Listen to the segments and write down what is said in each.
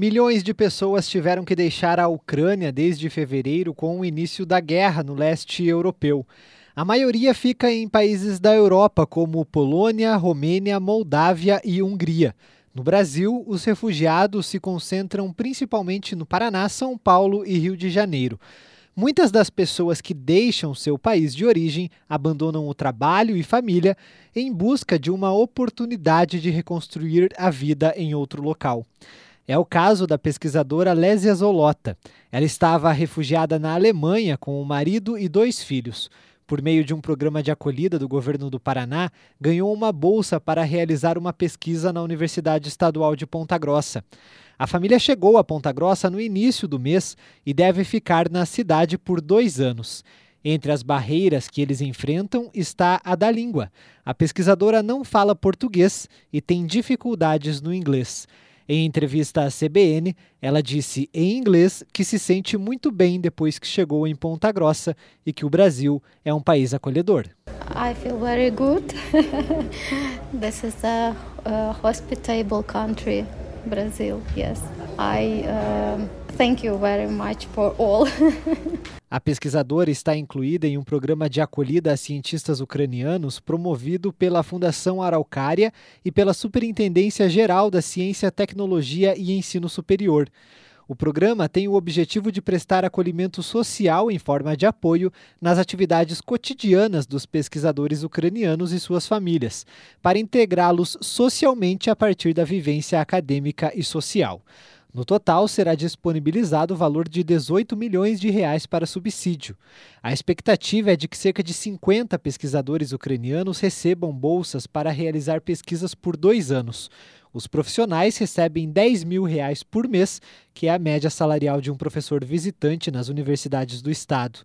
Milhões de pessoas tiveram que deixar a Ucrânia desde fevereiro com o início da guerra no leste europeu. A maioria fica em países da Europa, como Polônia, Romênia, Moldávia e Hungria. No Brasil, os refugiados se concentram principalmente no Paraná, São Paulo e Rio de Janeiro. Muitas das pessoas que deixam seu país de origem abandonam o trabalho e família em busca de uma oportunidade de reconstruir a vida em outro local. É o caso da pesquisadora Lésia Zolota. Ela estava refugiada na Alemanha com o marido e dois filhos. Por meio de um programa de acolhida do governo do Paraná, ganhou uma bolsa para realizar uma pesquisa na Universidade Estadual de Ponta Grossa. A família chegou a Ponta Grossa no início do mês e deve ficar na cidade por dois anos. Entre as barreiras que eles enfrentam está a da língua. A pesquisadora não fala português e tem dificuldades no inglês. Em entrevista à CBN, ela disse em inglês que se sente muito bem depois que chegou em Ponta Grossa e que o Brasil é um país acolhedor. I feel very good. This is a, a hospitable country, Brazil. Yes. I uh, thank you very much for all. A pesquisadora está incluída em um programa de acolhida a cientistas ucranianos promovido pela Fundação Araucária e pela Superintendência Geral da Ciência, Tecnologia e Ensino Superior. O programa tem o objetivo de prestar acolhimento social em forma de apoio nas atividades cotidianas dos pesquisadores ucranianos e suas famílias, para integrá-los socialmente a partir da vivência acadêmica e social. No total, será disponibilizado o valor de 18 milhões de reais para subsídio. A expectativa é de que cerca de 50 pesquisadores ucranianos recebam bolsas para realizar pesquisas por dois anos. Os profissionais recebem 10 mil reais por mês, que é a média salarial de um professor visitante nas universidades do estado.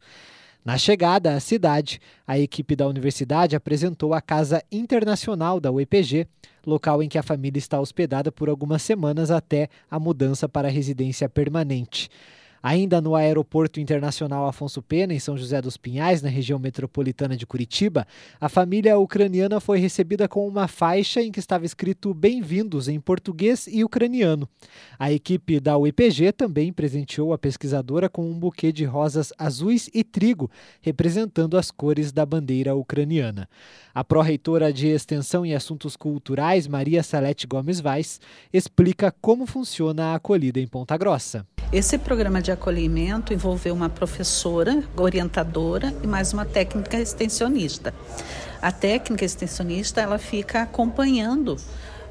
Na chegada à cidade, a equipe da universidade apresentou a Casa Internacional da UEPG, local em que a família está hospedada por algumas semanas até a mudança para a residência permanente. Ainda no Aeroporto Internacional Afonso Pena, em São José dos Pinhais, na região metropolitana de Curitiba, a família ucraniana foi recebida com uma faixa em que estava escrito Bem-vindos em português e ucraniano. A equipe da UEPG também presenteou a pesquisadora com um buquê de rosas azuis e trigo, representando as cores da bandeira ucraniana. A pró-reitora de Extensão e Assuntos Culturais, Maria Salete Gomes Vaz, explica como funciona a acolhida em Ponta Grossa. Esse programa de acolhimento envolveu uma professora, orientadora e mais uma técnica extensionista. A técnica extensionista ela fica acompanhando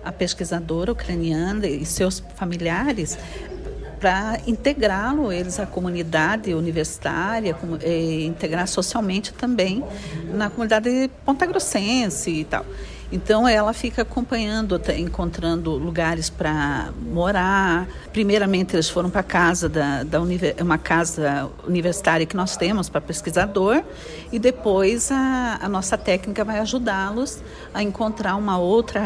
a pesquisadora ucraniana e seus familiares para integrá-lo eles à comunidade universitária, integrar socialmente também na comunidade pontagrossense e tal. Então ela fica acompanhando, encontrando lugares para morar. Primeiramente eles foram para casa da, da uma casa universitária que nós temos para pesquisador e depois a, a nossa técnica vai ajudá-los a encontrar uma outra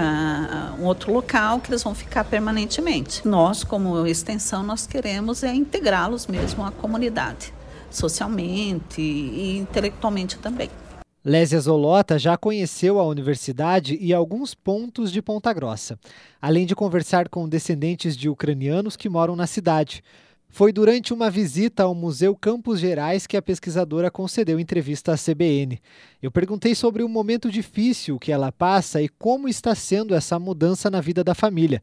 um outro local que eles vão ficar permanentemente. Nós como extensão nós queremos é integrá-los mesmo à comunidade, socialmente e intelectualmente também. Lésia Zolota já conheceu a universidade e alguns pontos de Ponta Grossa, além de conversar com descendentes de ucranianos que moram na cidade. Foi durante uma visita ao Museu Campos Gerais que a pesquisadora concedeu entrevista à CBN. Eu perguntei sobre o momento difícil que ela passa e como está sendo essa mudança na vida da família.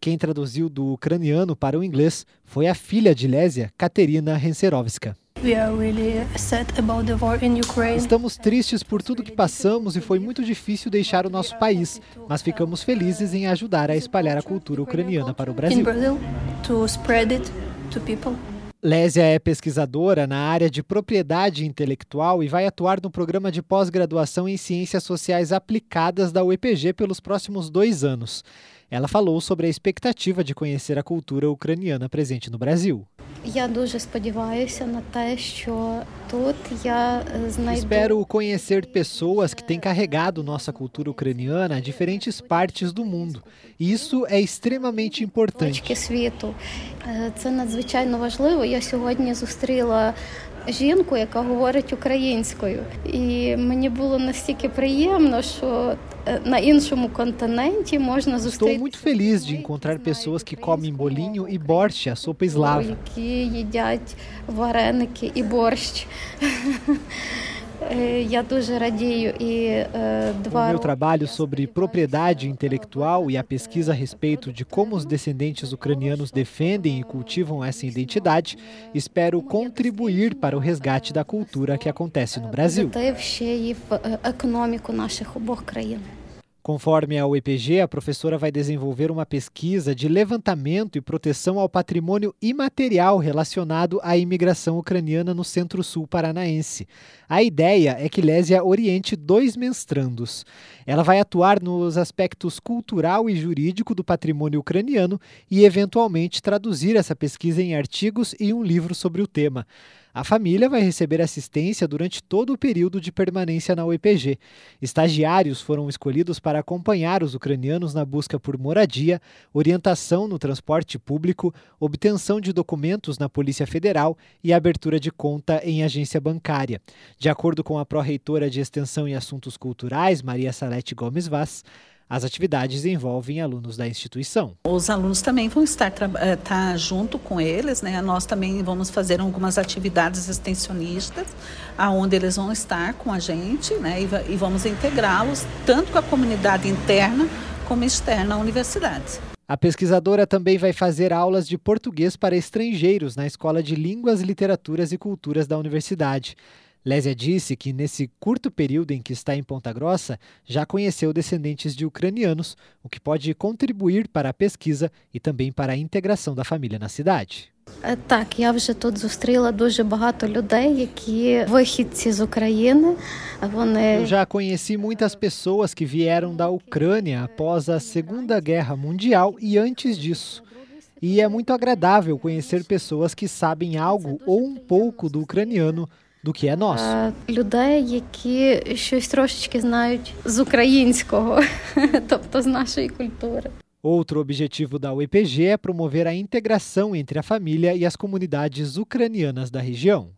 Quem traduziu do ucraniano para o inglês foi a filha de Lésia, Katerina Renserovska. Estamos tristes por tudo que passamos e foi muito difícil deixar o nosso país, mas ficamos felizes em ajudar a espalhar a cultura ucraniana para o Brasil. Lésia é pesquisadora na área de propriedade intelectual e vai atuar no programa de pós-graduação em Ciências Sociais Aplicadas da UEPG pelos próximos dois anos. Ela falou sobre a expectativa de conhecer a cultura ucraniana presente no Brasil. Я дуже сподіваюся на те, що Espero conhecer pessoas que têm carregado nossa cultura ucraniana a diferentes partes do mundo. E isso é extremamente importante. Це надзвичайно важливо. Я сьогодні зустріла жінку, яка говорить українською, і мені було настільки приємно, що на іншому континенті можна зустріти. Estou muito feliz de encontrar pessoas que comem bolinho e borscht, a sopa eslava. Які їдять вареники і борщ. Я дуже радію і два. O meu trabalho sobre propriedade intelectual e a pesquisa a respeito de como os descendentes ucranianos defendem e cultivam essa identidade, espero contribuir para o resgate da cultura que acontece no Brasil. ще і в економіку наших обох країн. Conforme a UEPG, a professora vai desenvolver uma pesquisa de levantamento e proteção ao patrimônio imaterial relacionado à imigração ucraniana no Centro-Sul paranaense. A ideia é que Lésia oriente dois mestrandos. Ela vai atuar nos aspectos cultural e jurídico do patrimônio ucraniano e, eventualmente, traduzir essa pesquisa em artigos e um livro sobre o tema. A família vai receber assistência durante todo o período de permanência na UEPG. Estagiários foram escolhidos para acompanhar os ucranianos na busca por moradia, orientação no transporte público, obtenção de documentos na Polícia Federal e abertura de conta em agência bancária. De acordo com a pró-reitora de Extensão e Assuntos Culturais, Maria Salete Gomes Vaz, as atividades envolvem alunos da instituição. Os alunos também vão estar eh, tá junto com eles, né? Nós também vamos fazer algumas atividades extensionistas, aonde eles vão estar com a gente, né? E, e vamos integrá-los tanto com a comunidade interna como externa à universidade. A pesquisadora também vai fazer aulas de português para estrangeiros na Escola de Línguas, Literaturas e Culturas da universidade. Lésia disse que, nesse curto período em que está em Ponta Grossa, já conheceu descendentes de ucranianos, o que pode contribuir para a pesquisa e também para a integração da família na cidade. Так, я вже тут зустріла дуже багато людей, які вихідці з України. Вони Eu já conheci muitas pessoas que vieram da Ucrânia após a Segunda Guerra Mundial e antes disso. E é muito agradável conhecer pessoas que sabem algo ou um pouco do ucraniano do que é nosso. Людей, які щось трошечки знають з українського, тобто з нашої культури. Outro objetivo da UEPG é promover a integração entre a família e as comunidades ucranianas da região.